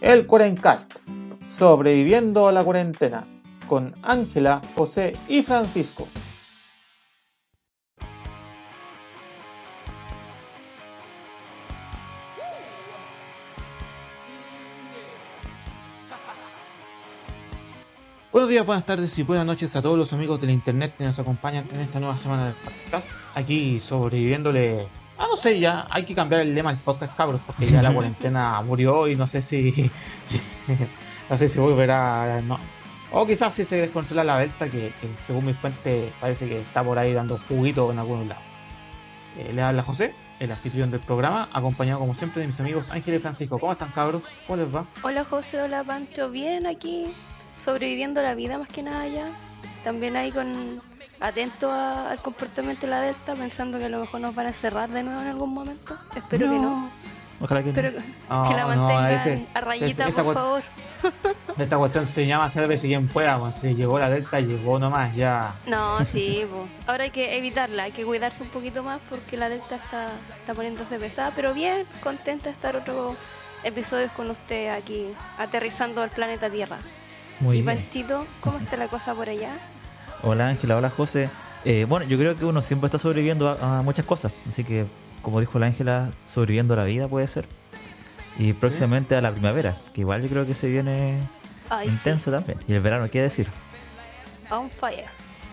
el Cuarencast, sobreviviendo a la cuarentena, con Ángela, José y Francisco. Buenos días, buenas tardes y buenas noches a todos los amigos del internet que nos acompañan en esta nueva semana del podcast. Aquí sobreviviéndole. Ah, no sé, ya hay que cambiar el lema del podcast, cabros, porque ya la cuarentena murió y no sé si. no sé si volverá. No. O quizás si se descontrola la delta, que, que, según mi fuente parece que está por ahí dando juguito en algunos lados. Eh, le habla José, el anfitrión del programa, acompañado como siempre de mis amigos Ángel y Francisco. ¿Cómo están, cabros? ¿Cómo les va? Hola, José, hola, Pancho. Bien aquí sobreviviendo la vida más que nada ya. También ahí con atento a, al comportamiento de la Delta, pensando que a lo mejor nos van a cerrar de nuevo en algún momento. Espero que no. Ojalá que Espero no. que, que la no, mantengan este- a rayita, por favor. Esta cuestión se llama Sálvese quien pueda, pues, si llegó la delta, llegó nomás, ya. No, sí, po. ahora hay que evitarla, hay que cuidarse un poquito más porque la Delta está, está poniéndose pesada, pero bien, contenta de estar otro episodio con usted aquí, aterrizando al planeta Tierra. Muy y bien. Panchito, ¿cómo está la cosa por allá? Hola Ángela, hola José. Eh, bueno, yo creo que uno siempre está sobreviviendo a, a muchas cosas. Así que, como dijo la Ángela, sobreviviendo a la vida puede ser. Y próximamente a la primavera, que igual yo creo que se viene Ay, sí, intenso también. Y el verano, ¿qué decir? on fire.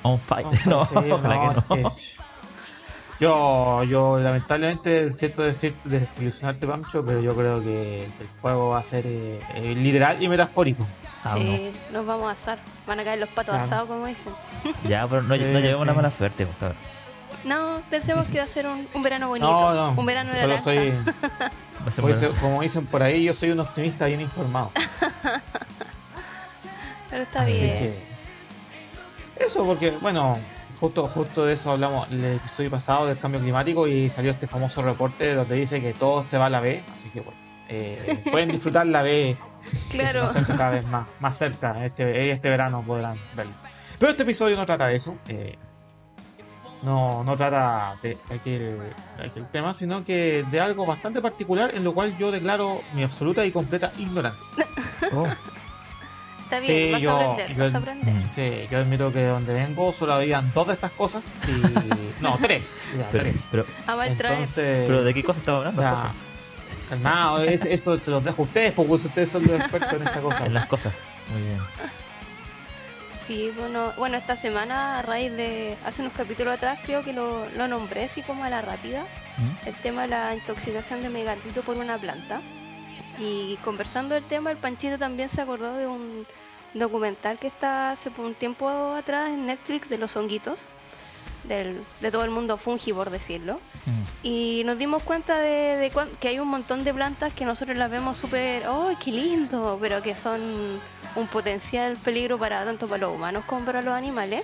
On fire. No, No, sí, ojalá no, que no. es que- Yo, yo lamentablemente siento decir desilusionarte, Pancho, pero yo creo que el juego va a ser eh, eh, literal y metafórico. Ah, sí, nos vamos a asar. Van a caer los patos Claro. asados, como dicen. no. Ya, pero no, no Sí, llevemos una mala suerte, favor. No, pensemos que va a ser un, un verano bonito. No, no, Un verano de solo ser como, dicen por ahí, yo soy un optimista bien informado. Pero está Así bien. que eso porque bueno justo justo de eso hablamos el episodio pasado del cambio climático y salió este famoso reporte donde dice que todo se va a la B así que bueno eh, pueden disfrutar la B Claro. cada vez más más cerca este este verano podrán verlo pero este episodio no trata de eso eh, no, no trata de aquel, aquel tema, sino que de algo bastante particular en lo cual yo declaro mi absoluta y completa ignorancia. Oh, Está bien, Sí, vas yo- a aprender, yo- vas a aprender. Sí, yo admito que donde vengo solo habían dos de estas cosas y... No, tres. Ya, pero, tres. pero, A mal traer. Entonces... pero ¿de qué cosa estamos hablando? ya, calmado, es- eso se los dejo a ustedes porque ustedes son los expertos en esta cosa. En las cosas. Muy bien. Sí, bueno, bueno, esta semana, a raíz de hace unos capítulos atrás, creo que lo, lo nombré así como a la rápida, ¿Mm? el tema de la intoxicación de megatito por una planta. Y conversando del tema, el Panchito también se acordó de un documental que está hace un tiempo atrás en Netflix de los honguitos, del, de todo el mundo fungi, por decirlo. Mm. Y nos dimos cuenta de, de que hay un montón de plantas que nosotros las vemos súper, ¡oh, qué lindo! Pero que son un potencial peligro para tanto para los humanos como para los animales.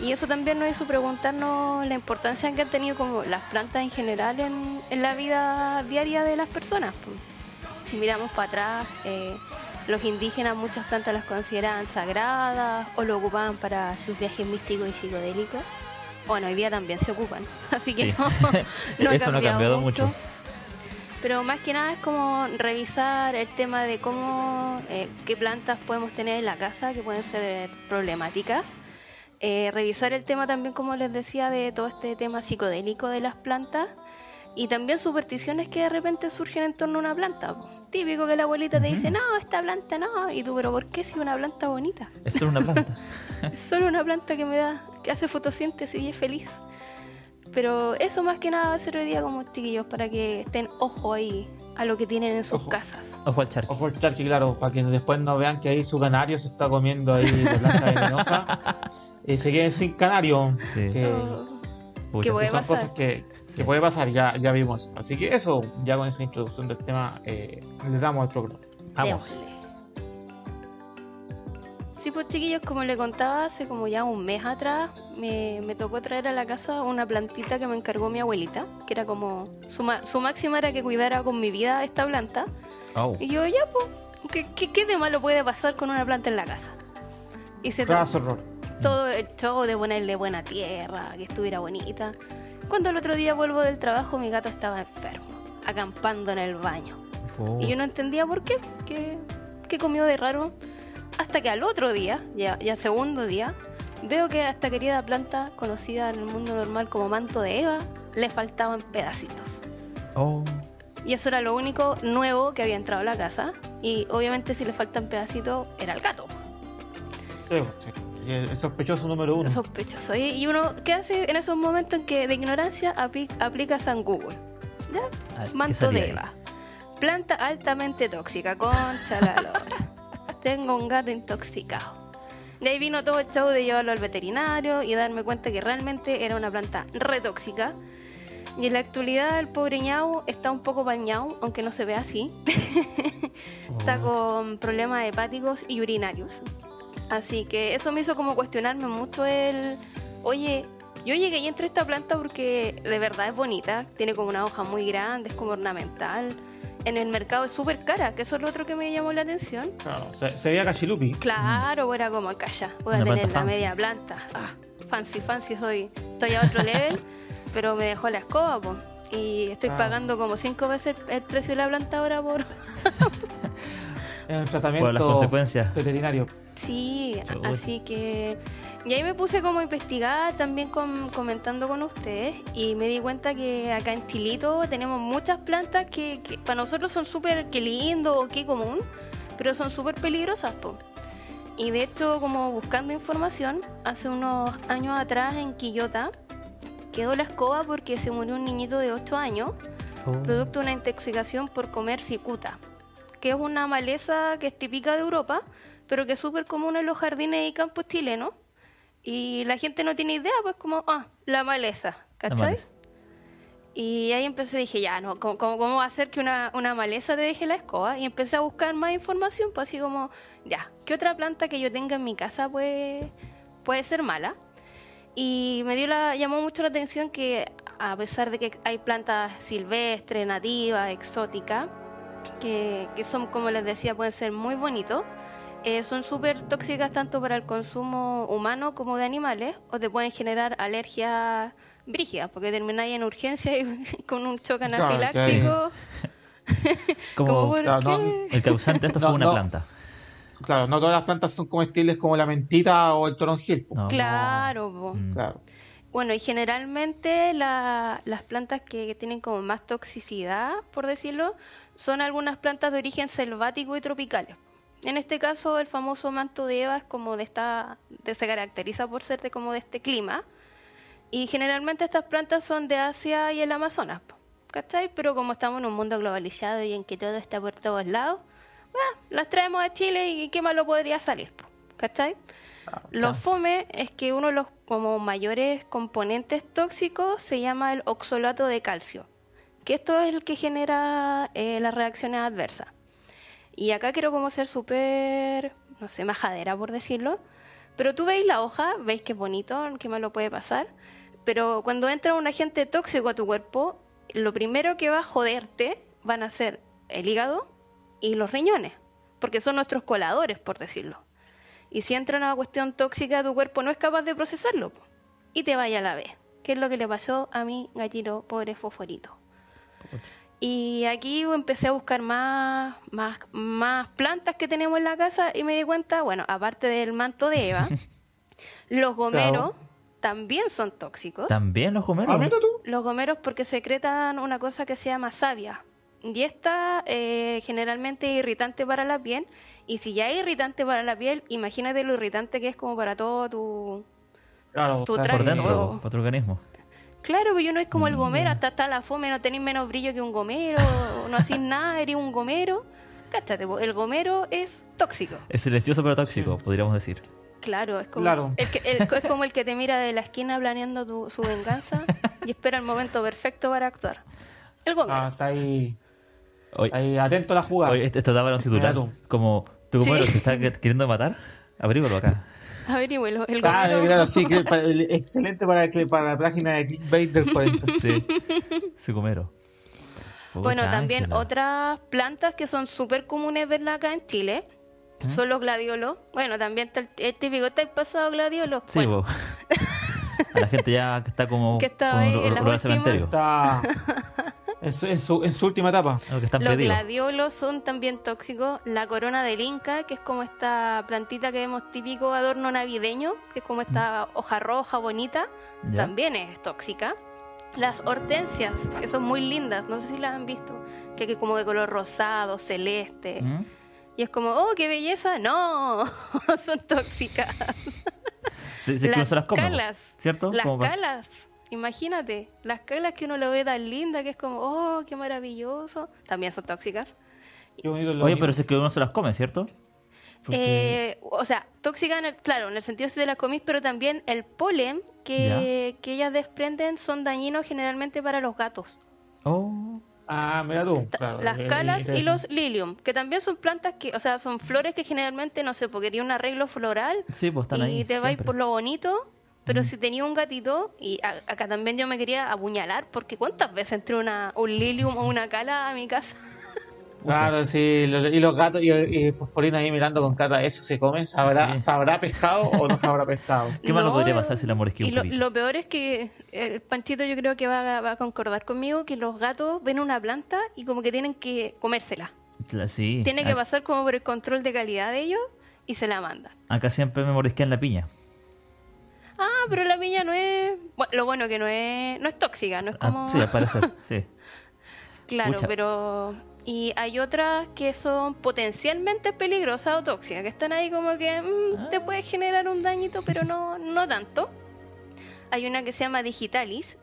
Y eso también nos hizo preguntarnos la importancia que han tenido como las plantas en general en, en la vida diaria de las personas. Si miramos para atrás, eh, los indígenas muchas plantas las consideraban sagradas o lo ocupaban para sus viajes místicos y psicodélicos. Bueno, hoy día también se ocupan, así que Sí. no, no Eso no ha cambiado mucho. Pero más que nada es como revisar el tema de cómo, eh, qué plantas podemos tener en la casa que pueden ser problemáticas. Eh, revisar el tema también, como les decía, de todo este tema psicodélico de las plantas. Y también supersticiones que de repente surgen en torno a una planta. Típico que la abuelita te dice, no, esta planta no. Y tú, pero ¿por qué si una planta bonita? Es solo una planta. Es solo una planta que me da, que hace fotosíntesis y es feliz. Pero eso más que nada va a ser hoy día como chiquillos, para que estén ojo ahí a lo que tienen en sus Ojo. casas. Ojo al charco. Ojo al charqui, claro, para que después no vean que ahí su canario se está comiendo ahí la planta venenosa y se queden sin canario. Sí. Que, Oh, que son pasar. cosas que, Sí. que puede pasar, ya, ya vimos. Así que eso, ya con esa introducción del tema, eh, le damos al programa. Vamos. Sí, pues chiquillos, como le contaba, hace como ya un mes atrás me, me tocó traer a la casa una plantita que me encargó mi abuelita, que era como su, ma- su máxima era que cuidara con mi vida esta planta. Oh. Y yo, ya, pues, ¿qué, qué, qué de malo puede pasar con una planta en la casa? Y se horror. todo el show de ponerle buena tierra, que estuviera bonita. Cuando el otro día vuelvo del trabajo, mi gato estaba enfermo, acampando en el baño. Oh. Y yo no entendía por qué, qué, qué comió de raro. Hasta que al otro día, ya, ya segundo día, veo que a esta querida planta, conocida en el mundo normal como manto de Eva, le faltaban pedacitos. Oh. Y eso era lo único nuevo que había entrado a la casa. Y obviamente si le faltan pedacitos, era el gato. Sí, sí. Y El sospechoso número uno. Sospechoso. Y, y uno, ¿qué hace en esos momentos en que de ignorancia apli- aplica San Google? ¿Ya? Ah, ¿qué Manto de ahí? Eva. Planta altamente tóxica, concha la lora. Tengo un gato intoxicado. De ahí vino todo el show de llevarlo al veterinario y darme cuenta que realmente era una planta re tóxica. Y en la actualidad el pobre ñau está un poco bañado, aunque no se ve así. está Oh. con problemas hepáticos y urinarios. Así que eso me hizo como cuestionarme mucho el, oye, yo llegué y entré a esta planta porque de verdad es bonita, tiene como una hoja muy grande, es como ornamental. En el mercado es súper cara, que eso es lo otro que me llamó la atención. Claro, se, se veía cachilupi. Claro, era como calla, voy a Una tener la fancy. media planta. Ah, fancy, fancy soy. Estoy a otro level, pero me dejó la escoba, po. Y estoy Ah. pagando como cinco veces el, el precio de la planta ahora por... En el tratamiento Por las consecuencias. veterinario. Sí, así que... Y ahí me puse como a investigar también con- comentando con ustedes y me di cuenta que acá en Chilito tenemos muchas plantas que, que para nosotros son súper que lindo o qué común, pero son súper peligrosas, po. Y de hecho, como buscando información, hace unos años atrás en Quillota quedó la escoba porque se murió un niñito de 8 años Oh. producto de una intoxicación por comer cicuta, que es una maleza que es típica de Europa, pero que es súper común en los jardines y campos chilenos. Y la gente no tiene idea, pues como, ah, la maleza, La ¿cachai? maleza. Y ahí empecé, dije, ya, no, ¿cómo, cómo, cómo va a ser que una, una maleza te deje la escoba? Y empecé a buscar más información, pues así como, ya, ¿qué otra planta que yo tenga en mi casa puede, puede ser mala? Y me dio la, llamó mucho la atención que a pesar de que hay plantas silvestres, nativas, exóticas, que, que son, como les decía, pueden ser muy bonitos, eh, son súper tóxicas tanto para el consumo humano como de animales, o te pueden generar alergias brígidas, porque termináis en urgencia y con un choque Claro, anafiláctico. Como, como, ¿por claro, no, el causante de esto No, fue una no. planta. Claro, no todas las plantas son comestibles como la mentita o el toronjil. Claro. Mm. Claro. Bueno, y generalmente la- las plantas que, que tienen como más toxicidad, por decirlo, son algunas plantas de origen selvático y tropicales. En este caso, el famoso manto de Eva es como de esta, de, se caracteriza por ser de como de este clima. Y generalmente estas plantas son de Asia y el Amazonas, ¿cachai? Pero como estamos en un mundo globalizado y en que todo está por todos lados, ah, las traemos a Chile y qué malo podría salir, ¿cachai? Lo Ah. fome es que uno de los como mayores componentes tóxicos se llama el oxalato de calcio, que esto es el que genera eh, las reacciones adversas. Y acá quiero como ser súper, no sé, majadera por decirlo, pero tú veis la hoja, veis que es bonito, que malo puede pasar, pero cuando entra un agente tóxico a tu cuerpo, lo primero que va a joderte van a ser el hígado y los riñones, porque son nuestros coladores, por decirlo. Y si entra una cuestión tóxica, tu cuerpo no es capaz de procesarlo y te vaya a la vez. ¿Qué es lo que le pasó a mi gatito pobre fosforito? Y aquí empecé a buscar más, más, más plantas que tenemos en la casa y me di cuenta, bueno, aparte del manto de Eva, los gomeros Claro. también son tóxicos. También los gomeros. Ah. Los gomeros porque secretan una cosa que se llama savia. Y esta eh, generalmente es irritante para la piel. Y si ya es irritante para la piel, imagínate lo irritante que es como para todo tu... Claro, Tu o sea, traje. por dentro, para tu organismo. Claro, pero yo no es como el gomero, hasta está la fome, no tenéis menos brillo que un gomero, no hacís nada, eres un gomero. Cáchate, po, el gomero es tóxico. Es silencioso pero tóxico, podríamos decir. Claro, es como, Claro. El que, el- es como el que te mira de la esquina planeando tu- su venganza y espera el momento perfecto para actuar. El gomero. ah, está ahí, ahí atento a la jugada. oye, esto daba un titular. Como tu Sí. gomero te está que- queriendo matar. Abrígalo acá. Averígüelo, el Ah, gomero. claro, sí, que para- el- excelente para, que- para la página de clickbait del 40. Sí. Su gomero. Bueno, Pucha, también Ángela. otras plantas que son súper comunes verlas acá en Chile ¿Mm? son los gladiolos. Bueno, también está el, el típico, ¿estáis pasado gladiolo? Sí, bueno. A la gente ya que está como Que está ahí en la rural última. cementerio. Está, En su, en su, en su última etapa. Lo que están Los pedidos. gladiolos son también tóxicos. La corona del Inca, que es como esta plantita que vemos típico adorno navideño, que es como esta hoja roja bonita, Ya. también es tóxica. Las hortensias, que son muy lindas, no sé si las han visto, que es como de color rosado, celeste. ¿Mm? Y es como, oh, qué belleza. No, son tóxicas. Sí, sí, que las calas, ¿cierto? Las calas, imagínate, las calas que uno lo ve tan linda, que es como, oh, qué maravilloso, también son tóxicas. Qué bonito lo Oye, bonito. pero si es que uno se las come, ¿cierto? Porque- Eh, o sea, tóxica, en el- claro, en el sentido si te las comís, pero también el polen que, que ellas desprenden son dañinos generalmente para los gatos. Oh, Ah, mira tú. Claro, las calas y los lilium, que también son plantas que, o sea, son flores que generalmente, no sé, porque tiene un arreglo floral sí, pues están y ahí. te vais por lo bonito, pero Mm. si tenía un gatito, y a- acá también yo me quería apuñalar, porque ¿cuántas veces entré una, un lilium o una cala a mi casa? Claro, sí, lo- y los gatos y, y Fosforina ahí mirando con cara, ¿eso se come? ¿Sabrá, Sí. ¿sabrá pescado o no sabrá pescado? ¿Qué malo No, podría pasar si la morisqué Y un lo, lo peor es que el Panchito yo creo que va, a- va a concordar conmigo que los gatos ven una planta y como que tienen que comérsela. La- Sí. Tiene que Ac- pasar como por el control de calidad de ellos y se la mandan. Acá siempre me morisquean la piña. Ah, pero la piña no es... Bueno, lo bueno que no es, no es tóxica, no es Ah, como... sí, al parecer, sí. Claro, pero... Y hay otras que son potencialmente peligrosas o tóxicas, que están ahí como que mm, te puede generar un dañito, pero no, no tanto. Hay una que se llama digitalis,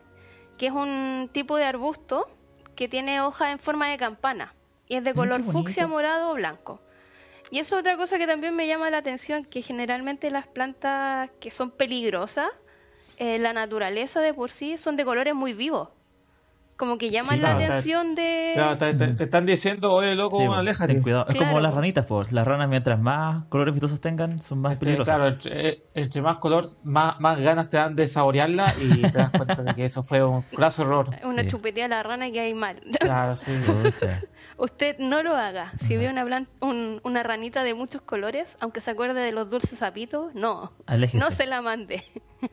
que es un tipo de arbusto que tiene hojas en forma de campana y es de Mm, color fucsia, morado o blanco. Y eso es otra cosa que también me llama la atención, que generalmente las plantas que son peligrosas, eh, la naturaleza de por sí son de colores muy vivos. Como que llaman Sí, la claro, está- atención de... Claro, te, te- te están diciendo, oye, loco, Sí, aléjate. ten cuidado. Es como las ranitas, pues. Las ranas, mientras más colores vistosos tengan, son más Este, peligrosas. Claro, entre, entre más color, más, más ganas te dan de saborearla y te das cuenta de que eso fue un graso error. Una Sí. chupetea a la rana y que hay mal. Claro, sí. Usted no lo haga. Si ve una, plan- un- una ranita de muchos colores, aunque se acuerde de los dulces sapitos, no. Aléjese. No se la mande.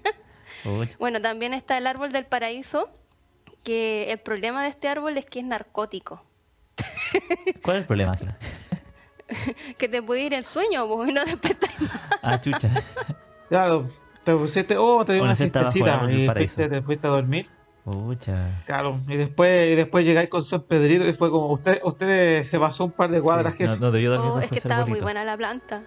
Bueno, también está el árbol del paraíso, que el problema de este árbol es que es narcótico. ¿Cuál es el problema, Ángela? Que te puede ir el sueño pues, y no despertar. Ah, chucha. Claro, te pusiste, oh, te dio Una una siestecita y fuiste, te fuiste a dormir. Pucha. Claro, y después, y después llegáis con San Pedrito y fue como, usted, usted se pasó un par de cuadras, Sí, no, jefe. no debió dormir Oh, es que estaba muy buena la planta.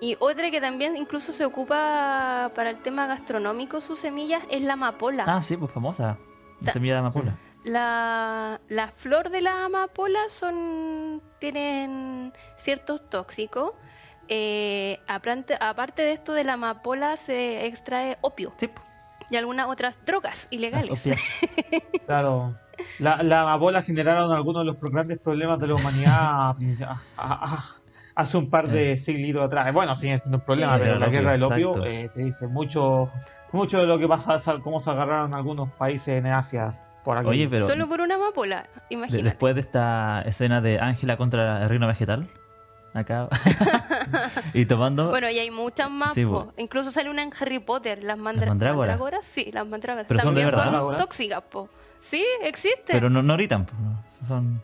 Y otra que también incluso se ocupa para el tema gastronómico, sus semillas, es la amapola. Ah, sí, pues famosa. La Ta- semilla de amapola. La, la flor de la amapola son tienen ciertos tóxicos. Eh, aparte, aparte de esto de la amapola se extrae opio Sí, y algunas otras drogas ilegales. Claro. La, la amapola generaron algunos de los grandes problemas de la humanidad a- a- a- hace un par de siglos atrás. Bueno, sigue siendo un problema, Sí. pero la opio, guerra del opio eh, te dice mucho, mucho de lo que pasa, sa- cómo se agarraron algunos países en Asia por aquí. Oye, pero Solo por una amapola, imagínate. después de esta escena de Ángela contra el reino vegetal, acá, y tomando... Bueno, y hay muchas más. Sí, po. po. Incluso sale una en Harry Potter, las, mandra- mandrágoras? mandrágoras. Sí, las mandrágoras. Pero son de También verdad. son tóxicas, po. Sí, existen. pero no, no gritan, no, son...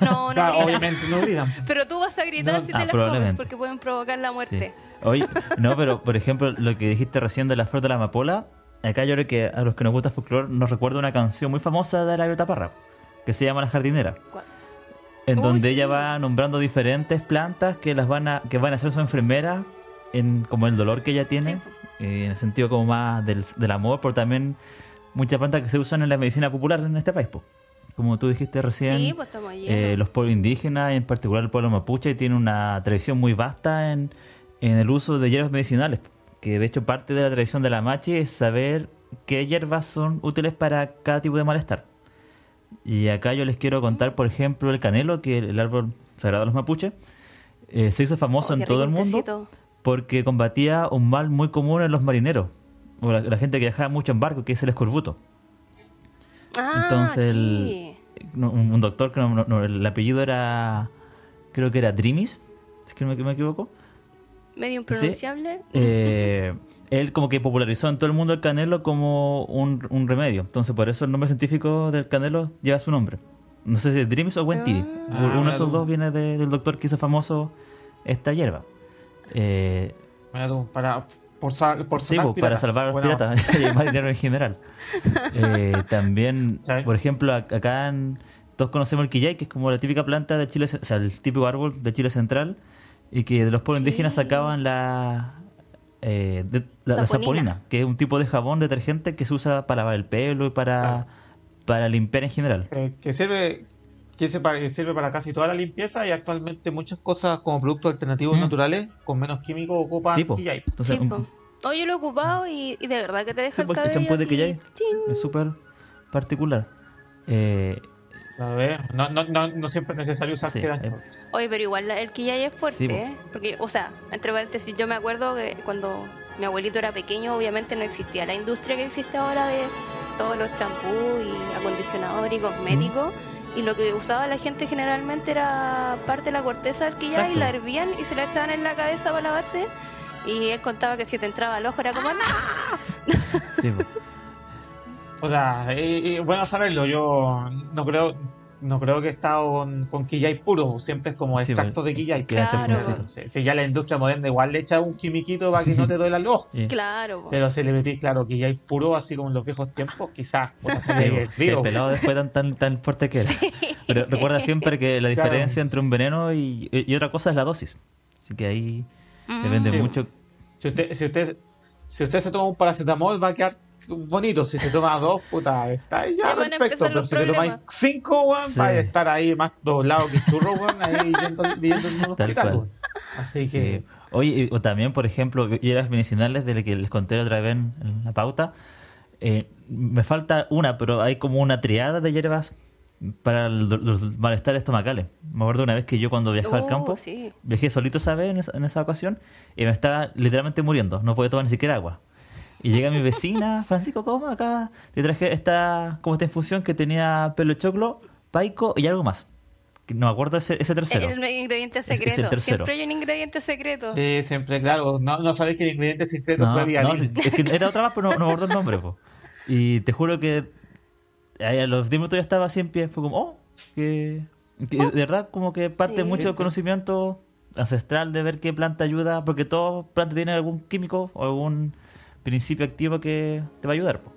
No, no Claro, gritan. obviamente no gritan. Pero tú vas a gritar No. si Ah, te las comes porque pueden provocar la Sí. muerte. Oye, no, pero por ejemplo, lo que dijiste recién de la flor de la amapola, acá yo creo que a los que nos gusta el folclore nos recuerda una canción muy famosa de la Parra, que se llama La jardinera, ¿Cuál? en Uy, donde sí. ella va nombrando diferentes plantas que las van a que van a ser su enfermera en como el dolor que ella tiene, Sí. eh, en el sentido como más del, del amor, pero también muchas plantas que se usan en la medicina popular en este país, po. como tú dijiste recién. Sí, pues. Eh, los pueblos indígenas, en particular el pueblo mapuche, tiene una tradición muy vasta en, en el uso de hierbas medicinales. Que de hecho parte de la tradición de la machi es saber qué hierbas son útiles para cada tipo de malestar. Y acá yo les quiero contar, por ejemplo, el canelo, que es el árbol sagrado de los mapuches, eh, se hizo famoso Oh, en todo el mundo porque combatía un mal muy común en los marineros, o la, la gente que viajaba mucho en barco, que es el escorbuto. Ah, Entonces, sí. el- no, un, un doctor, que no- el apellido era, creo que era Drimis, si es que no me, me equivoco. Medio impronunciable. Eh, él como que popularizó en todo el mundo el canelo como un, un remedio. Entonces por eso el nombre científico del canelo lleva su nombre. No sé si es Dreams o Wentiri. Ah, Uno de esos tú. dos viene de- del doctor que hizo famoso esta hierba. Eh, para, por, sa- por Sí, salvar pues, para piratas. salvar a los piratas y más dinero en general. Eh, también, Sí. por ejemplo, ac- acá en- todos conocemos el quillay, que es como la típica planta de Chile, o sea, el típico árbol de Chile central, y que de los pueblos Sí. indígenas sacaban la, eh, de- la, la saponina, que es un tipo de jabón detergente que se usa para lavar el pelo y para, Claro. para limpiar en general. Eh, que sirve que se sirve para casi toda la limpieza y actualmente muchas cosas como productos alternativos Mm. naturales con menos químicos ocupan Sí. Entonces, Sí, un- po. Oh, yo lo he ocupado y, y de verdad que te deja Sí, el cabello champú de chin. es súper particular. Eh, A ver, no, no, no, no siempre es necesario usar Sí, eh. Oye, pero igual la- el quillay es fuerte, Sí, po. ¿eh? Porque, o sea, entre paréntesis, yo me acuerdo que cuando mi abuelito era pequeño, obviamente no existía la industria que existe ahora de todos los champús y acondicionadores y cosméticos. Y lo que usaba la gente generalmente era parte de la corteza del quillay, Exacto. la hervían y se la echaban en la cabeza para lavarse. Y él contaba que si te entraba al ojo era como, ¡no! sí, po. O sea, eh, eh, bueno saberlo, yo no creo no creo que he estado con, con quillay puro, siempre es como Sí, extracto bueno, de quillay. Claro. Si, si ya la industria moderna igual le echa un quimiquito para que no te duela el ojo. Sí. Claro. Pero si le metís, claro, quillay puro, así como en los viejos tiempos, quizás. Sí, el pelado después tan, tan, tan fuerte que era. Pero recuerda siempre que la Claro. diferencia entre un veneno y, y otra cosa es la dosis. Así que ahí depende Sí. mucho. Si usted, si usted, si usted se toma un paracetamol, va a quedar bonito. Si se toma dos, puta, está ya perfecto. Pero si te tomáis problemas. cinco, weón, Sí. va a estar ahí más doblado que churro, weón, ahí yendo, viviendo en un Tal hospital, weón. Así Sí. que, Oye, o también, por ejemplo, hierbas medicinales de las que les conté otra vez en, en la pauta. eh, me falta una, pero hay como una triada de hierbas para el- los malestares estomacales. Me acuerdo una vez que yo cuando viajaba al Uh, campo, sí. viajé solito esa vez en esa, en esa ocasión y me estaba literalmente muriendo. No podía tomar ni siquiera agua. Y llega mi vecina, Francisco, ¿cómo acá? Te traje esta, como esta infusión que tenía pelo de choclo, paico y algo más. No me acuerdo ese, ese tercero. El ingrediente es el secreto. tercero. Siempre hay un ingrediente secreto. sí, siempre, claro, no, no sabéis que el ingrediente secreto No, fue no, es que era otra más, pero no, no me acuerdo el nombre. po. Y te juro que a los 10 minutos ya estaba así en pie. Fue como, oh, que, que de verdad como que parte Sí. mucho del conocimiento ancestral de ver qué planta ayuda, porque toda planta tiene algún químico o algún principio activo que te va a ayudar. po.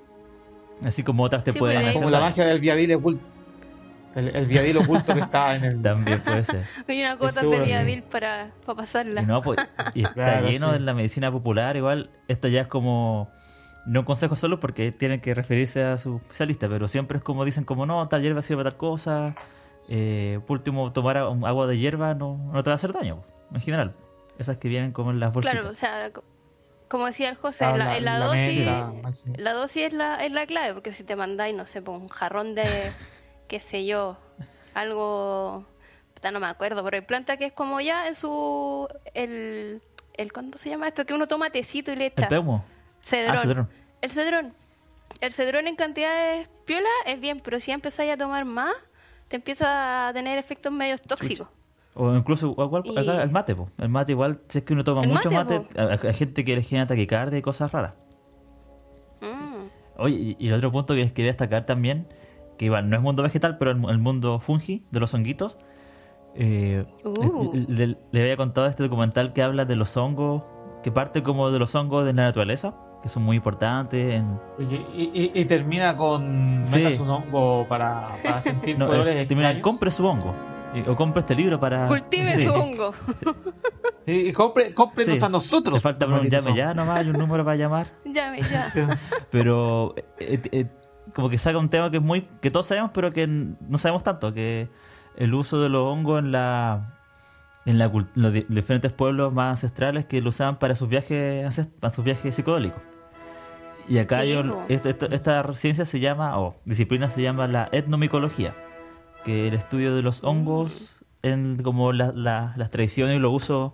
Así como otras te Sí, pueden pues, hacer Como la magia del Viadil oculto. El, el Viadil oculto que está en el... También puede ser. Hay una gota de Viadil para, para pasarla. Y, no, pues, y está Claro, lleno sí. en la medicina popular, igual, esto ya es como, no un consejo solo porque tienen que referirse a su especialista, pero siempre es como dicen, como no, tal hierba sirve para tal cosa, eh, por último, tomar agua de hierba no, no te va a hacer daño, en general. Esas que vienen como en las bolsitas. Claro, o sea, como decía el José, Claro, la, la- la la dosis, la dosis es la, es la clave, porque si te mandáis, no sé, pues, un jarrón de, qué sé yo, algo, no me acuerdo, pero hay planta que es como ya en su, el, el ¿cuándo se llama esto? Que uno toma tecito y le echa. El peumo. Cedrón. Ah, cedrón. El cedrón. El cedrón en cantidades piola es bien, pero si ya empezáis a tomar más, te empieza a tener efectos medios tóxicos. O incluso igual, Y- acá el mate, po. el mate igual, si es que uno toma El mucho mate, hay gente que le genera taquicardia y cosas raras. Mm. Oye, y, el otro punto que les quería destacar también, que igual no es mundo vegetal, pero el, el mundo fungi, de los honguitos. eh, Uh. le, le había contado este documental que habla de los hongos, que parte como de los hongos de la naturaleza, que son muy importantes. En, Oye, y, y- y termina con Sí. metas un hongo para, para sentir no, eh, colores termina, compre su hongo. Y- o compre este libro para. Cultive Sí. su hongo. Y, y compre, cómprenos Sí. a nosotros. Le falta un llame ya nomás, hay un número para llamar. Llame ya. pero eh, eh, como que saca un tema que es muy que todos sabemos pero que n- no sabemos tanto que el uso de los hongos en la en la cult- los di- diferentes pueblos más ancestrales que lo usaban para sus viajes para sus viajes psicodélicos y acá Sí, hay un- po. esta, esta- esta ciencia se llama o disciplina se llama la etnomicología que el estudio de los hongos en como la- la- las tradiciones y los usos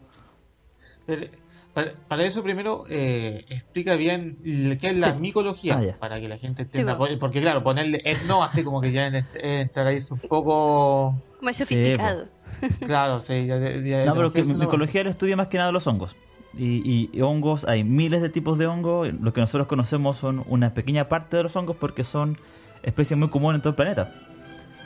Para, para eso primero eh, explica bien qué es la Sí. micología, Ah, para que la gente entienda. Sí, porque, porque, claro, ponerle etno así como que ya en- eh, entrar ahí es un poco... Más Sí, sofisticado. Claro, sí. Ya, ya- ya no pero que micología es el estudio más que nada los hongos Y, y hongos, hay miles de tipos de hongos. Lo que nosotros conocemos son una pequeña parte de los hongos porque son especies muy comunes en todo el planeta.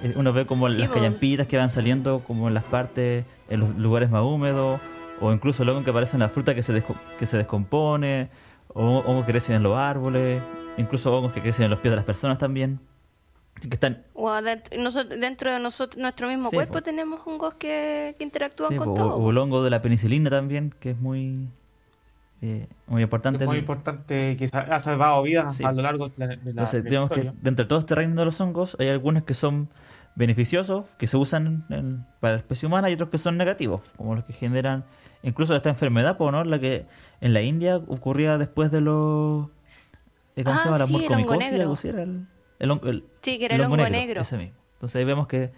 Eh, Uno ve como Sí, las callampitas que van saliendo como en las partes, en los lugares más húmedos, o incluso el hongo que aparece en la fruta que se, desco- que se descompone, o hongos que crecen en los árboles, incluso hongos que crecen en los pies de las personas también. Que están O adentro, nosotros, dentro de nosotros, nuestro mismo Sí, cuerpo po. tenemos hongos que, que interactúan Sí, con po, todo. o, o el hongo de la penicilina también, que es muy eh, muy importante. Es muy El- importante que ha salvado vidas Sí. a lo largo de la, de la- Entonces, de la digamos que dentro de todo este reino de los hongos hay algunos que son beneficiosos, que se usan en- para la especie humana, y otros que son negativos, como los que generan incluso esta enfermedad, po, ¿no? La que en la India ocurría después de los... eh, ¿Cómo Ah, se llama? La sí, el hongo negro. algo así era el, el el- Sí, que era el hongo negro. ese mismo. Entonces ahí vemos que,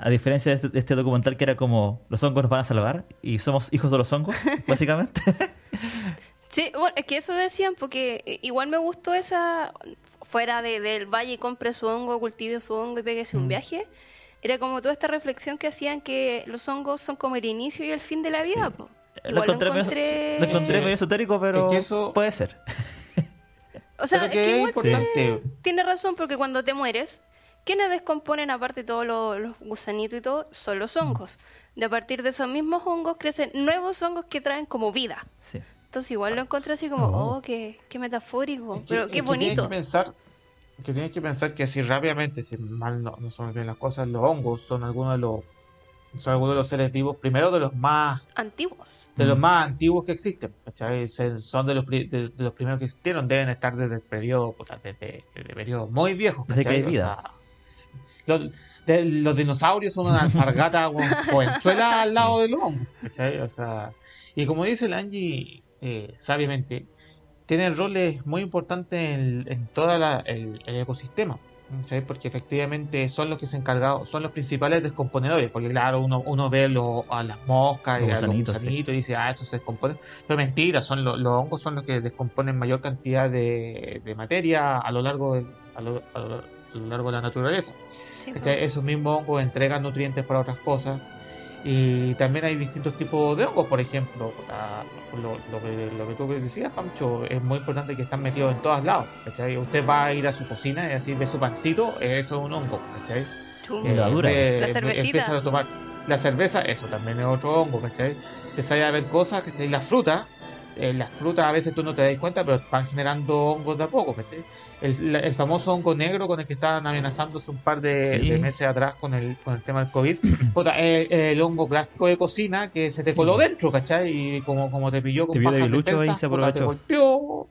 a diferencia de este, de este documental que era como los hongos nos van a salvar y somos hijos de los hongos, básicamente. Sí, bueno, es que eso decían porque igual me gustó esa, fuera de, del valle y compre su hongo, cultive su hongo y pégase un Mm. viaje, era como toda esta reflexión que hacían que los hongos son como el inicio y el fin de la vida. Sí. po. lo, encontré medio- encontré... lo encontré medio esotérico, pero Es que eso- puede ser. O sea, es que igual importante. tiene, tiene razón porque cuando te mueres, ¿quiénes descomponen aparte todos los, los gusanitos y todo? Son los hongos. De a partir de esos mismos hongos crecen nuevos hongos que traen como vida. Sí. Entonces igual lo encontré así como, Oh. oh, qué, qué metafórico, Es que- pero es qué que tienes bonito. que pensar que tienes que pensar que así rápidamente, si mal no, no son bien las cosas, los hongos son algunos de los son algunos de los seres vivos, primero de los más Antiguos. de los Mm. más antiguos que existen, son de los, pri- de, de los primeros que existieron, deben estar desde el periodo, desde, desde periodos muy viejos. Desde que hay O vida. sea, los, de- los dinosaurios son una alpargata jovenzuela al lado de los hongos, ¿cachai? O sea, y como dice el Angie eh, sabiamente, tienen roles muy importantes en, en todo el, el ecosistema. ¿cachai? Porque efectivamente son los que se encargado, son los principales descomponedores, porque claro, uno, uno ve lo- a las moscas Los y a los gusanitos, sí. y dice, ah, estos se descomponen. Pero mentira, son lo- los hongos son los que descomponen mayor cantidad de, de materia a lo largo del- a lo- a lo- a lo largo de la naturaleza. ¿Cachai? Esos mismos hongos entregan nutrientes para otras cosas. Y también hay distintos tipos de hongos, por ejemplo, la- lo, lo que, lo que tú decías, Pancho, es muy importante que están metidos en todos lados. ¿cachai? Usted va a ir a su cocina y así ve su pancito, eso es un hongo. ¿cachai? Eh, La cervecita. Empieza a tomar la cerveza, eso también es otro hongo, ¿cachai? Empieza a ver cosas, ¿cachai? La fruta, eh, las frutas a veces tú no te das cuenta, pero van generando hongos de a poco, ¿cachai? El, el famoso hongo negro con el que estaban amenazándose un par de, Sí. de meses atrás con el, con el tema del COVID, puta, es el hongo plástico de cocina que se te Sí. coló dentro, ¿cachai? Y como, como te pilló con Te defensas, se te aprovechó. golpeó,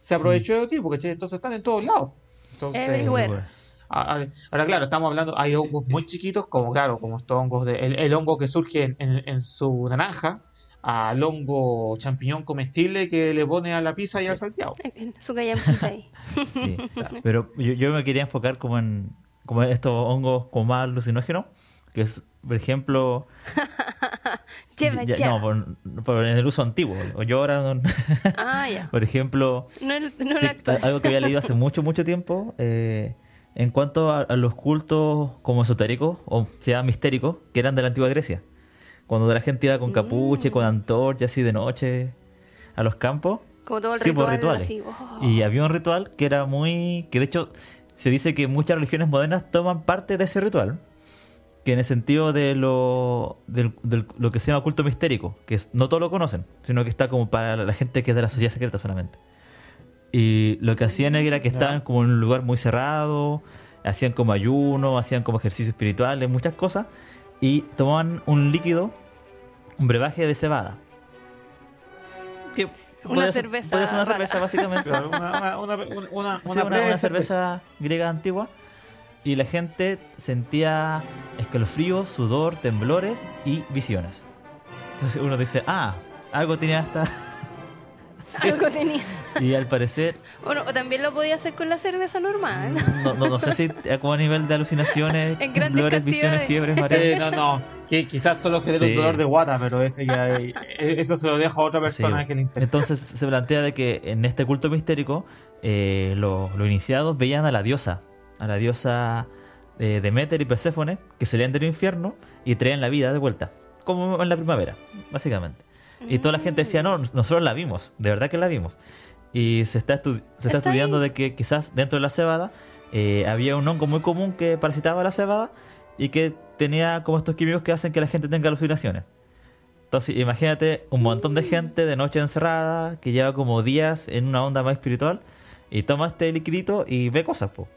se aprovechó de ti, ¿cachai? Entonces están en todos lados. Entonces, Everywhere. Ahora, claro, estamos hablando, hay hongos muy chiquitos, como claro, como estos hongos, de, el, el hongo que surge en, en- en su naranja, al hongo champiñón comestible que le pone a la pizza y al salteado. Su ahí. Sí, pero yo, yo me quería enfocar como en, como en estos hongos como más alucinógenos, que es, por ejemplo, Lleva ya- ya. no, por, por en el uso antiguo, o yo ahora, no- Ah, ya. por ejemplo, No, no sí, algo que había leído hace mucho, mucho tiempo, eh, en cuanto a, a los cultos como esotéricos, o sea, mistéricos, que eran de la antigua Grecia, cuando la gente iba con capuche, Mm. con antorchas así de noche a los campos, Como todo el Sí, por ritual. rituales. así, oh. Y había un ritual que era muy... que de hecho se dice que muchas religiones modernas toman parte de ese ritual, que en el sentido de lo, del- lo que se llama culto mistérico, que es- no todos lo conocen, sino que está como para la gente que es de la sociedad secreta solamente. Y lo que hacían era que Ya. estaban como en un lugar muy cerrado, hacían como ayuno, hacían como ejercicios espirituales, muchas cosas, y tomaban un líquido, un brebaje de cebada. Que Una podía ser- cerveza podía ser una rara. cerveza, básicamente. Claro, una, una, una, una, una, Sí, una, breve una cerveza griega antigua. Y la gente sentía escalofríos, sudor, temblores y visiones. Entonces uno dice, ah, algo tenía hasta... Sí. Algo tenía. Y al parecer, Bueno, o también lo podía hacer con la cerveza normal. no, no, no sé si a como a nivel de alucinaciones, En grandes temblores, visiones, fiebres, mareos. Sí, no, no, que quizás solo genera Sí. un dolor de guata, pero ese ya, eh, eso se lo deja a otra persona Sí. que le interesa. Entonces se plantea de que en este culto mistérico eh, los, los iniciados veían a la diosa, a la diosa eh, Demeter y Perséfone, que salían del infierno y traían la vida de vuelta, como en la primavera, básicamente. Y toda la gente decía, no, nosotros la vimos, de verdad que la vimos. Y se está, estu- se está Está estudiando de que quizás dentro de la cebada eh, había un hongo muy común que parasitaba la cebada y que tenía como estos químicos que hacen que la gente tenga alucinaciones. Entonces, imagínate un montón de gente de noche encerrada que lleva como días en una onda más espiritual y toma este liquidito y ve cosas, po.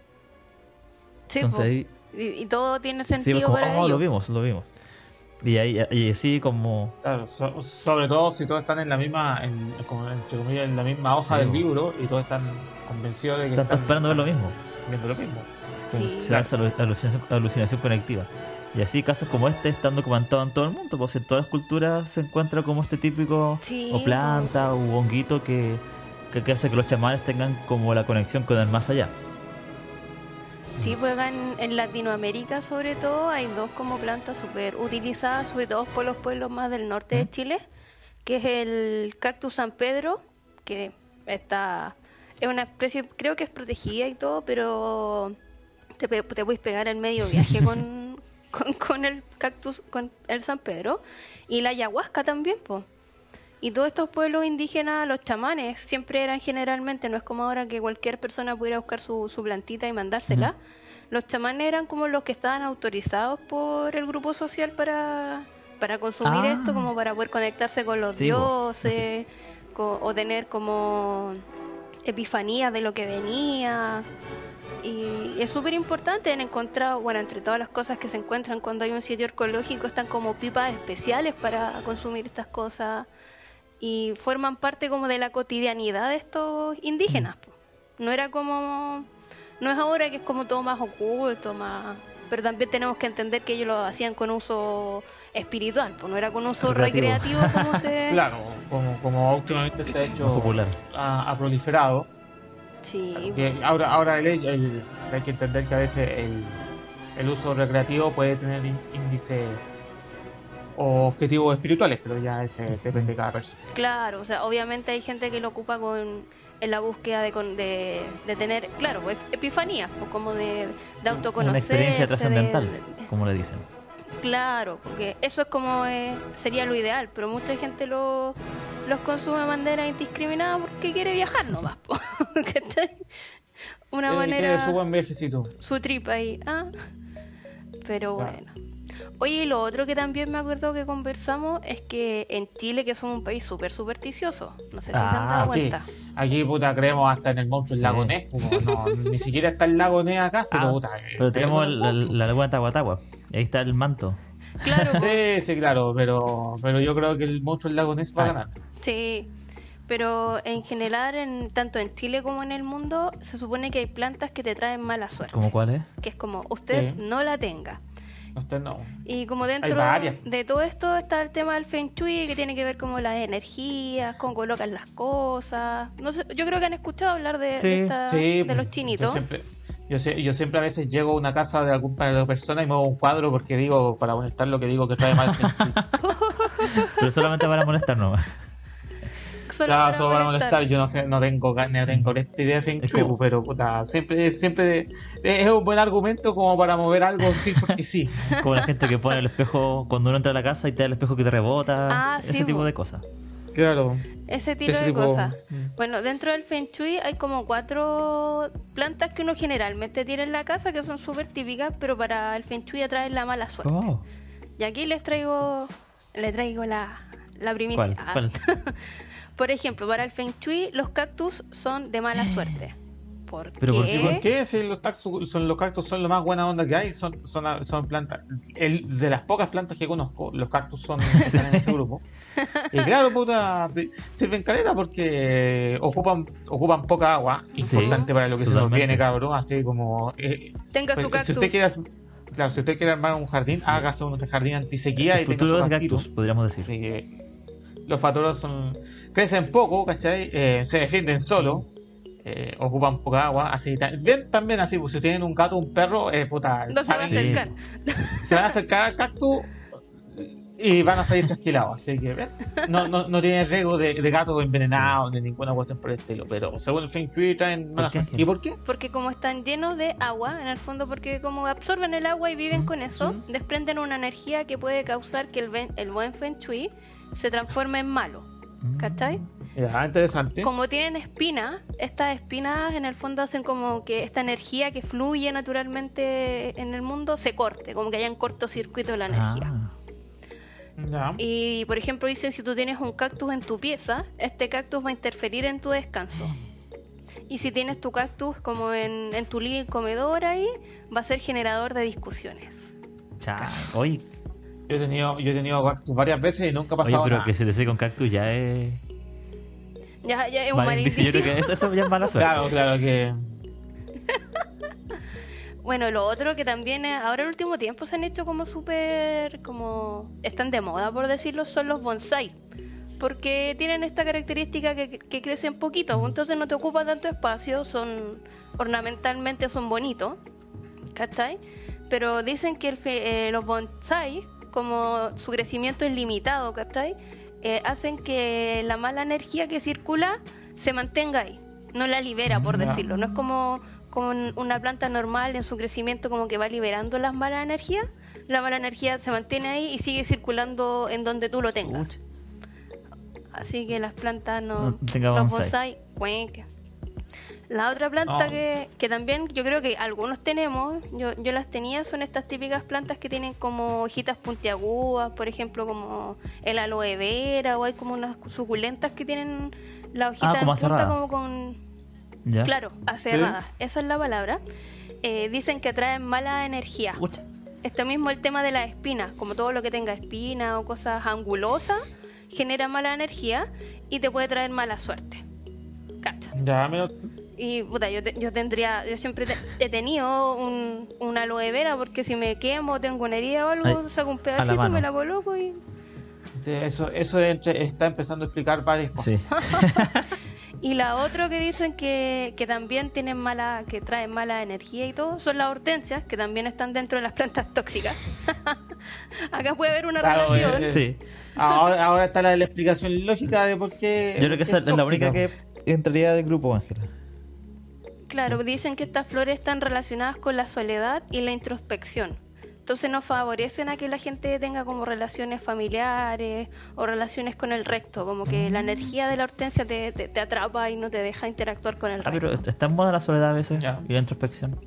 Sí, Entonces po. ahí y, y todo tiene sí, sentido como, para oh, ello. lo vimos, lo vimos. Y ahí y así como Claro, so- sobre todo si todos están en la misma, en, como entre comillas, en la misma hoja Sí, del libro y todos están convencidos de que están están esperando ver lo mismo. viendo lo mismo. Sí. se da esa alu- alucinación, alucinación conectiva. Y así casos como este están documentados en todo el mundo, pues en todas las culturas se encuentra como este típico Sí, o planta o honguito que, que, que hace que los chamanes tengan como la conexión con el más allá. Sí, pues acá en, en Latinoamérica sobre todo hay dos como plantas súper utilizadas, sobre todo por los pueblos más del norte de. Chile, que es el cactus San Pedro, que está es una especie, creo que es protegida y todo, pero te, te puedes pegar el medio viaje con, con, con el cactus, con el San Pedro, y la ayahuasca también, pues. Y todos estos pueblos indígenas, los chamanes, siempre eran generalmente, no es como ahora que cualquier persona pudiera buscar su, su plantita y mandársela. Los chamanes eran como los que estaban autorizados por el grupo social para, para consumir Ah. esto, como para poder conectarse con los Sí, dioses, o tener como epifanías de lo que venía. Y es súper importante en encontrar, bueno, entre todas las cosas que se encuentran cuando hay un sitio arqueológico, están como pipas especiales para consumir estas cosas y forman parte como de la cotidianidad de estos indígenas. po. No era como, no es ahora que es como todo más oculto, más, pero también tenemos que entender que ellos lo hacían con uso espiritual, pues no era con uso Recreativo. recreativo, como se... Claro, como, como últimamente se ha hecho, popular. ha, ha proliferado. Sí, ahora, ahora el- el- hay que entender que a veces el, el uso recreativo puede tener ín- índice o objetivos espirituales, pero ya ese depende de cada persona. Claro, o sea, obviamente hay gente que lo ocupa con en la búsqueda de, con- de, de tener, claro, epifanías, pues, como de, de autoconocerse. Una experiencia de- trascendental, de- como le dicen. claro, porque eso es como eh, sería lo ideal, pero mucha gente lo, los consume de manera indiscriminada porque quiere viajar nomás, po, ¿cachai? Una manera su buen viajecito. su trip ahí, ¿ah? Pero Claro. bueno. Oye, y lo otro que también me acuerdo que conversamos es que en Chile, que somos un país súper supersticioso, no sé si se han Ah, dado aquí, cuenta. aquí puta creemos hasta en el monstruo Sí. lago Ness, pues, no, ni siquiera está el lago Ness acá, pero Ah, puta. eh, pero tenemos en el la, laguna de Tahuatahua. Ahí está el manto. Claro, Sí, sí, claro, pero, pero yo creo que el monstruo del lago Ness va a Ah. ganar. sí. Pero en general, en, tanto en Chile como en el mundo, se supone que hay plantas que te traen mala suerte. ¿Cómo cuál es? Que es como, usted Sí. no la tenga. Usted no. Y como dentro de todo esto está el tema del Feng Shui, que tiene que ver como las energías, cómo colocan las cosas. No sé, yo creo que han escuchado hablar de, de Sí, esta- Sí, de los Yo chinitos. siempre, yo, sé- yo siempre a veces llego a una casa de alguna persona y muevo un cuadro porque digo, para molestar lo que digo que trae mal. Pero solamente para molestar nomás. Solo Claro, para solo para molestar. molestar, yo no sé, no tengo no tengo esta idea de Feng Es Shui, como- pero puta, siempre, siempre es un buen argumento como para mover algo sí porque sí. Como la gente que pone el espejo cuando uno entra a la casa y te da el espejo que te rebota. Ah, ese sí, tipo po. de cosas. Claro. Ese tipo Ese de tipo- cosas. Mm. Bueno, dentro del Feng Shui hay como cuatro plantas que uno generalmente tiene en la casa que son súper típicas, pero para el Feng Shui atraen la mala suerte. Oh, Y aquí les traigo, le traigo la, la primicia. ¿Cuál? ¿Cuál? Por ejemplo, para el Feng Shui, los cactus son de mala suerte. ¿Por ¿Pero por qué? qué? ¿Por qué si los cactus son, los cactus son lo más buena onda que hay? Son, son, son plantas. El, de las pocas plantas que conozco, los cactus son están en ese grupo. Y claro, puta, sirven caleta porque ocupan ocupan poca agua, importante para lo que se nos viene, cabrón. Así como. eh, Tenga su pues, si cactus. usted quiere, claro, si usted quiere armar un jardín, hágase un jardín antisequía El y tenga futuro su de cactus. cactus, podríamos decir. Que los fatoros son crecen poco, ¿cachai? Eh, se defienden solo, eh, ocupan poca agua, así bien, también así, pues si tienen un gato, un perro, eh, puta, No se va a acercar. se van a acercar al cactus y van a salir trasquilados, así que ¿ven? no, no, no tiene riesgo de, de gato envenenado ni ninguna cuestión por el estilo, pero según el Feng Shui traen mala. ¿Y por qué? Porque como están llenos de agua, en el fondo, porque como absorben el agua y viven con eso, desprenden una energía que puede causar que el, ven- el buen Feng Shui se transforma en malo. ¿Cachai? Ya, interesante. Como tienen espinas, estas espinas en el fondo hacen como que esta energía que fluye naturalmente en el mundo se corte, como que haya un cortocircuito de la energía. Ah, Ya. Y por ejemplo dicen si tú tienes un cactus en tu pieza, este cactus va a interferir en tu descanso. Y si tienes tu cactus como en, en tu comedor ahí, va a ser generador de discusiones. cha. Oye, Yo he tenido, yo he tenido cactus varias veces y nunca ha oye, pasado pero nada. que se te seque un cactus ya es. Ya, ya es un mal mal indicio. Yo creo que eso, eso ya es mala suerte. Claro, claro que. Bueno, lo otro que también es, ahora en el último tiempo se han hecho como súper, como, están de moda por decirlo, son los bonsai. Porque tienen esta característica que, que crecen poquito, entonces no te ocupa tanto espacio, son, ornamentalmente son bonitos, ¿cachai? Pero dicen que el fe- eh, los bonsai, como su crecimiento es limitado, ¿cachai? Eh, hacen que la mala energía que circula se mantenga ahí, no la libera, por decirlo. No es como, como un- una planta normal en su crecimiento, como que va liberando las malas energías. La mala energía se mantiene ahí y sigue circulando en donde tú lo tengas. Así que las plantas no. No los bonsai. bonsai, cuenca. La otra planta No. que, que también yo creo que algunos tenemos, yo, yo las tenía, son estas típicas plantas que tienen como hojitas puntiagudas, por ejemplo, como el aloe vera, o hay como unas suculentas que tienen la hojita Ah, como en punta aserrada. como con. ¿Ya? Claro, aserrada. Esa es la palabra. Eh, dicen que atraen mala energía. Esto mismo el tema de las espinas, como todo lo que tenga espinas o cosas angulosas, genera mala energía y te puede traer mala suerte. Cacha. Ya me lo. Y puta, yo, te- yo tendría, yo siempre te- he tenido un, una aloe vera porque si me quemo, tengo una herida o algo, Ay, saco un la pedacito, mano. me la coloco y... Sí, Eso, eso entre- está empezando a explicar varias cosas. Sí. Y la otra que dicen que, que también tienen mala, que traen mala energía y todo, son las hortensias, que también están dentro de las plantas tóxicas. Acá puede haber una Claro, relación. eh, Sí. Ahora, ahora está la, la explicación lógica de por qué. Yo creo que esa es la única que entraría del grupo, Ángela. Claro, dicen que estas flores están relacionadas con la soledad y la introspección. Entonces no favorecen a que la gente tenga como relaciones familiares o relaciones con el resto, como que Mm. la energía de la hortensia te, te- te atrapa y no te deja interactuar con el Ah, resto. pero está en moda la soledad a veces Ya. y la introspección.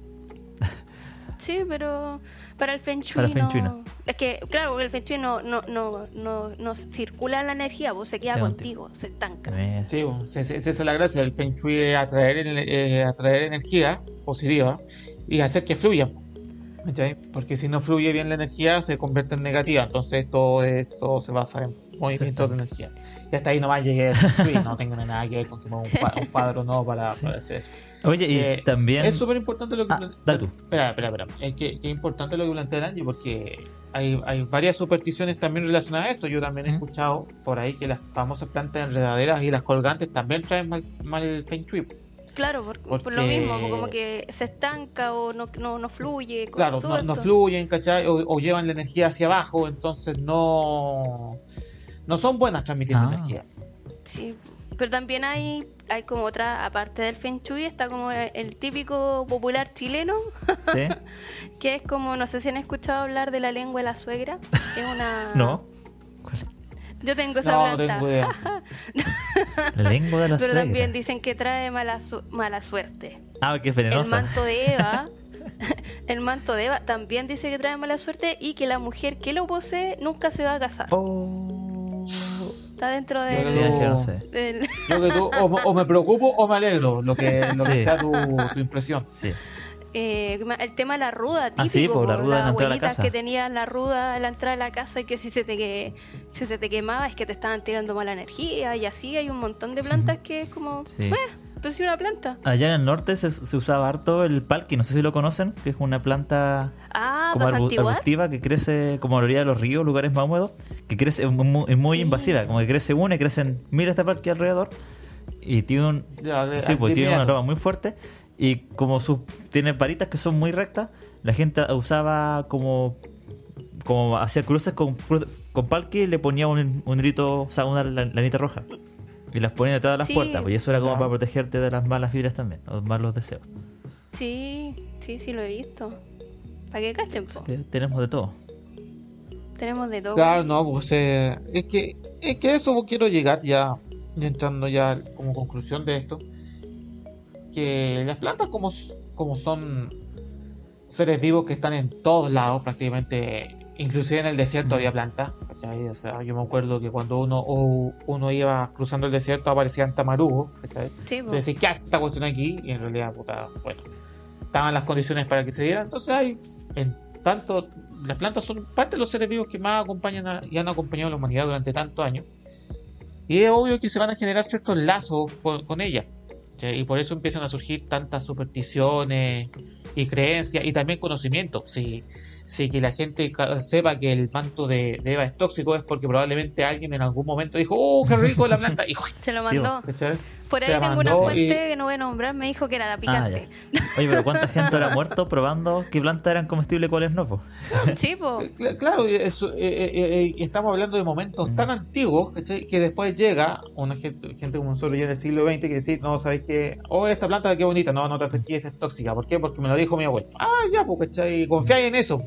Sí, pero para el Feng Shui, Para el Feng Shui no... no. Es que, claro, el Feng Shui no, no, no, no, no circula la energía, vos se queda Sí, contigo, se estanca. Eh, Sí, esa es la gracia del Feng Shui, es atraer, eh, atraer energía positiva y hacer que fluya. Porque si no fluye bien la energía, se convierte en negativa. Entonces, todo esto se basa en movimientos de energía. Y hasta ahí nomás llegué al Feng Shui, no tengo nada que ver con que un, cua- un cuadro no para, Sí. para hacer eso. Oye, y Eh, también. Es súper importante lo que. Ah, tú. Espera, espera, espera. Es que, que es importante lo que plantea Angie porque hay, hay varias supersticiones también relacionadas a esto. Yo también he ¿Mm? escuchado por ahí que las famosas plantas enredaderas y las colgantes también traen mal, mal el Feng Shui. Claro, por, por Porque- lo mismo, como que se estanca o no, no, no fluye. con Claro, todo no, fluyen, ¿cachai? O, o llevan la energía hacia abajo, entonces no. No son buenas transmitiendo Ah. energía. Sí, pero también hay, hay como otra, aparte del Feng Shui, está como el, el típico popular chileno, ¿Sí? que es como, no sé si han escuchado hablar de la lengua de la suegra. Es una... No. Yo tengo esa No, planta. tengo idea. La lengua de la Pero suegra. también dicen que trae mala, su- mala suerte. Ah, que es El venenosa. manto de Eva, el manto de Eva también dice que trae mala suerte y que la mujer que lo posee nunca se va a casar. Oh. Está dentro Yo del... Sí, creo- Ángela, no sé. del- Yo que tú, o, me- o me preocupo o me alegro, lo que, lo que Sí. sea tu, tu impresión. Sí. Eh, el tema de la ruda, típico, Ah, sí, po, la ruda las de la abuelitas casa. que tenían la ruda en la entrada de la casa y que si se te que, si se te quemaba es que te estaban tirando mala energía y así hay un montón de plantas que es como, Sí. eh, pues una planta. Allá en el norte se, se usaba harto el palqui, no sé si lo conocen, que es una planta Ah, como santiguar. arbustiva que crece como a la orilla de los ríos, lugares más húmedos, que crece es muy, es muy Sí. invasiva, como que crece una y crecen miles de palqui alrededor y tiene un, Ya, sí, pues tiene una aroma muy fuerte y como sus tiene varitas que son muy rectas, la gente usaba como como hacía cruces con, con palqui y le ponía un, un hilito, o sea, una lan- lanita roja. Y las ponía detrás de las Sí. puertas, pues y eso era como para protegerte de las malas vibras también, o malos deseos. Sí, sí, sí lo he visto. Para que cachen, po. Que tenemos de todo. Tenemos de todo. Claro, no, pues eh, es que es que eso quiero llegar ya, ya entrando ya como conclusión de esto, que las plantas como, como son seres vivos que están en todos lados prácticamente, inclusive en el desierto había plantas, ¿cachai? O sea, yo me acuerdo que cuando uno o uno iba cruzando el desierto aparecían tamarugos, ¿cachai? Sí, decir, ¿qué hace esta cuestión aquí? Y en realidad, puta, bueno, estaban las condiciones para que se diera. Entonces hay, en tanto, las plantas son parte de los seres vivos que más acompañan a- y han acompañado a la humanidad durante tantos años. Y es obvio que se van a generar ciertos lazos con, con ellas. Y por eso empiezan a surgir tantas supersticiones y creencias y también conocimiento. Si, si que la gente ca- sepa que el manto de, de Eva es tóxico es porque probablemente alguien en algún momento dijo, ¡oh, qué rico la planta! Y, Se lo mandó. ¿cachai? Por ahí se tengo una fuente y- que no voy a nombrar, me dijo que era la Ah, picante. Oye, pero ¿cuánta gente habrá muerto probando qué plantas eran comestibles y cuáles no? po? sí, po. Cl- Claro, y eso, eh, eh, eh, estamos hablando de momentos Mm. tan antiguos ¿cachai? que después llega una gente, gente como nosotros ya en el siglo XX que dice, no, sabes que, oh, esta planta qué bonita, no, no te acerques, es tóxica. ¿Por qué? Porque me lo dijo mi abuelo. Ah, ya, pues, ¿cachai? Confiáis en eso,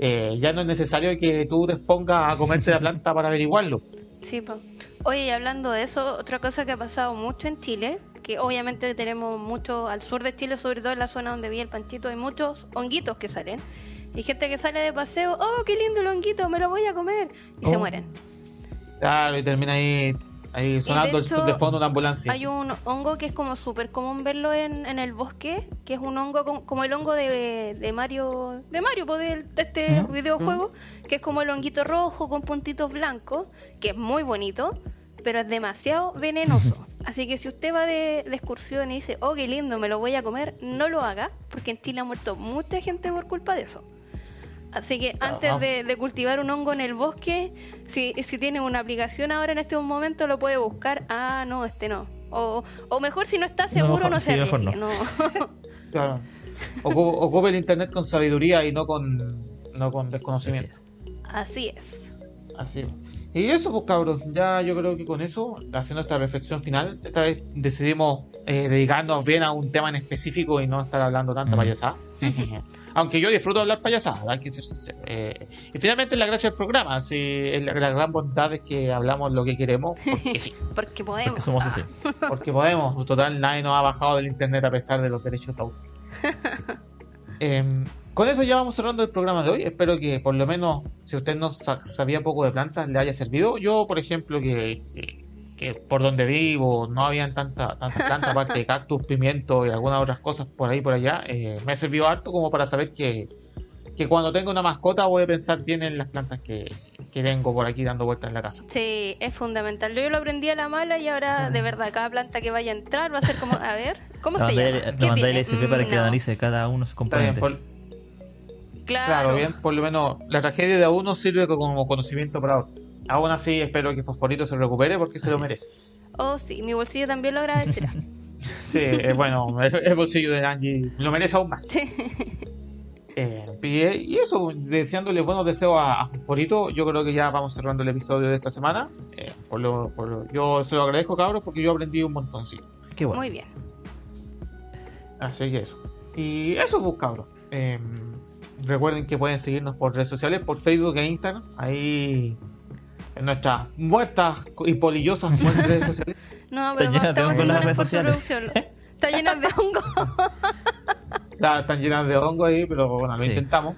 Eh, ya no es necesario que tú te expongas a comerte la planta para averiguarlo. Sí, po. Oye, y hablando de eso, otra cosa que ha pasado mucho en Chile, que obviamente tenemos mucho al sur de Chile, sobre todo en la zona donde vi el panchito, hay muchos honguitos que salen. Y gente que sale de paseo, oh, qué lindo el honguito, me lo voy a comer. Y se Oh. mueren. Claro, y termina ahí, ahí sonando el- hecho, de fondo una ambulancia. Hay un hongo que es como súper común verlo en, en el bosque, que es un hongo com- como el hongo de, de Mario, de Mario, pues, de este videojuego, que es como el honguito rojo con puntitos blancos, que es muy bonito, pero es demasiado venenoso. Así que si usted va de, de excursión y dice, oh, qué lindo, me lo voy a comer, no lo haga, porque en Chile ha muerto mucha gente por culpa de eso. Así que antes de, de cultivar un hongo en el bosque, si, si tiene una aplicación ahora en este momento, lo puede buscar. Ah, no, este no. O, o mejor si no está seguro, mejor- no, se sí, mejor arriesgue. No. Claro. Ocu- Ocupe el internet con sabiduría y no con, no con desconocimiento. Así es. Así. Y eso, pues cabros, ya yo creo que con eso, haciendo esta reflexión final, esta vez decidimos eh, dedicarnos bien a un tema en específico y no estar hablando tanta Mm. payasada. Aunque yo disfruto de hablar payasada, hay que ser sincero. Eh, y finalmente la gracia del programa, sí, es la, la gran bondad es que hablamos lo que queremos, porque sí, Porque podemos. Porque somos Ah, así. porque podemos. Total, nadie nos ha bajado del internet a pesar de los derechos de autor. Em, con eso ya vamos cerrando el programa de hoy. Espero que por lo menos, si usted no sa- sabía poco de plantas, le haya servido. Yo, por ejemplo, que, que- que por donde vivo no habían tanta, tantas plantas, aparte de cactus, pimiento y algunas otras cosas por ahí por allá, eh, me servido harto como para saber que, que cuando tengo una mascota voy a pensar bien en las plantas que, que tengo por aquí dando vueltas en la casa. Sí, es fundamental. Yo lo aprendí a la mala y ahora, de verdad, cada planta que vaya a entrar va a ser como, a ver, ¿cómo se llama? la ¿Qué tiene? ISP para Mm, que no. analice cada uno sus bien, componentes. por- Claro. Claro, bien, por lo menos la tragedia de a uno sirve como conocimiento para otro. Aún así, espero que Fosforito se recupere porque se lo es. merece. Oh, sí, mi bolsillo también lo agradecerá. Sí, eh, bueno, el, el bolsillo de Angie lo merece aún más. Sí. Eh, y, y eso, deseándole buenos deseos a, a Fosforito, yo creo que ya vamos cerrando el episodio de esta semana. Eh, por lo, por lo- yo se lo agradezco, cabros, porque yo aprendí un montoncito. Qué bueno. Muy bien. Así que eso. Y eso, pues, cabros. Eh, recuerden que pueden seguirnos por redes sociales, por Facebook e Instagram. Ahí en nuestras muertas y polillosas redes sociales. No, pero llenas de estamos hongo haciendo las redes. Está llena de hongo. Claro, están llenas de hongo ahí, pero bueno, lo Sí. intentamos.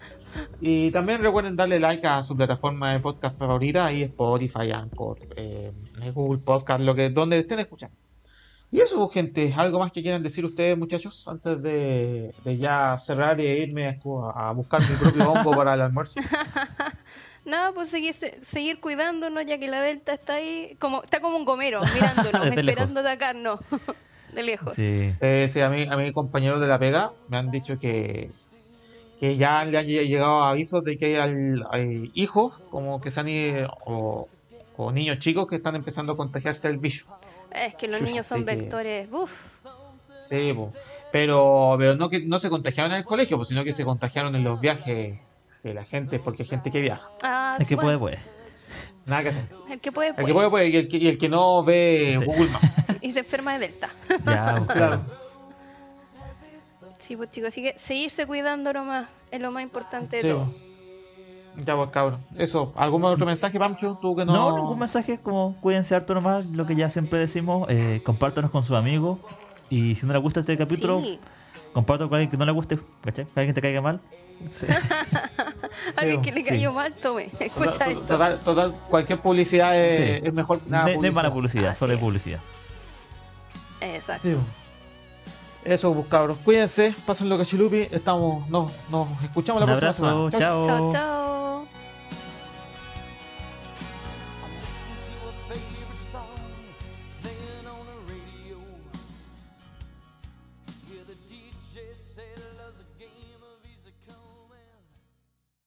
Y también recuerden darle like a su plataforma de podcast favorita, ahí Spotify, Anchor, eh, Google Podcast, lo que donde estén escuchando. Y eso, pues, gente, ¿algo más que quieran decir ustedes, muchachos, antes de, de ya cerrar e irme a, a buscar mi propio hongo para el almuerzo? Nada, pues seguir, seguir cuidándonos ya que la delta está ahí, como está como un gomero, mirándonos, esperando atacarnos. De lejos. Sí. Eh, sí, a mí, a mis compañeros de la pega me han dicho que, que ya le han lle- llegado avisos de que hay, al- hay hijos como que se han ido, o, o niños chicos que están empezando a contagiarse del bicho. Es que los Chucha, niños son sí que- vectores. Uf. Sí, po. pero, pero no que no se contagiaron en el colegio, pues, sino que se contagiaron en los viajes de la gente, porque hay gente que viaja. Ah, El que bueno, puede, puede. Nada que hacer. El que puede, El puede. que puede, puede, y el que, y el que no ve Sí. Google Maps. Y se enferma de delta. Ya, Claro. Sí, pues chicos, así que seguirse cuidando nomás es lo más importante de Sí, todo. Ya pues cabrón. Eso, ¿algún otro mensaje, Pancho? Tú que no. No, ningún mensaje, como cuídense harto nomás, lo que ya siempre decimos, eh, compártanos con sus amigos. Y si no les gusta este capítulo, Sí. compártelo con alguien que no le guste, ¿cachai? Que alguien te caiga mal. Sí. Alguien que le sí. cayó mal, tome. Escucha Total, esto. total, total, cualquier publicidad es, Sí. es mejor nada. no hay mala publicidad, solo hay Así es. publicidad. Exacto. Sí, Eso, pues cabros. Cuídense, pasen lo cachilupi. Estamos, nos, nos escuchamos la Un próxima abrazo, semana. Chau, chao. Chao, chao.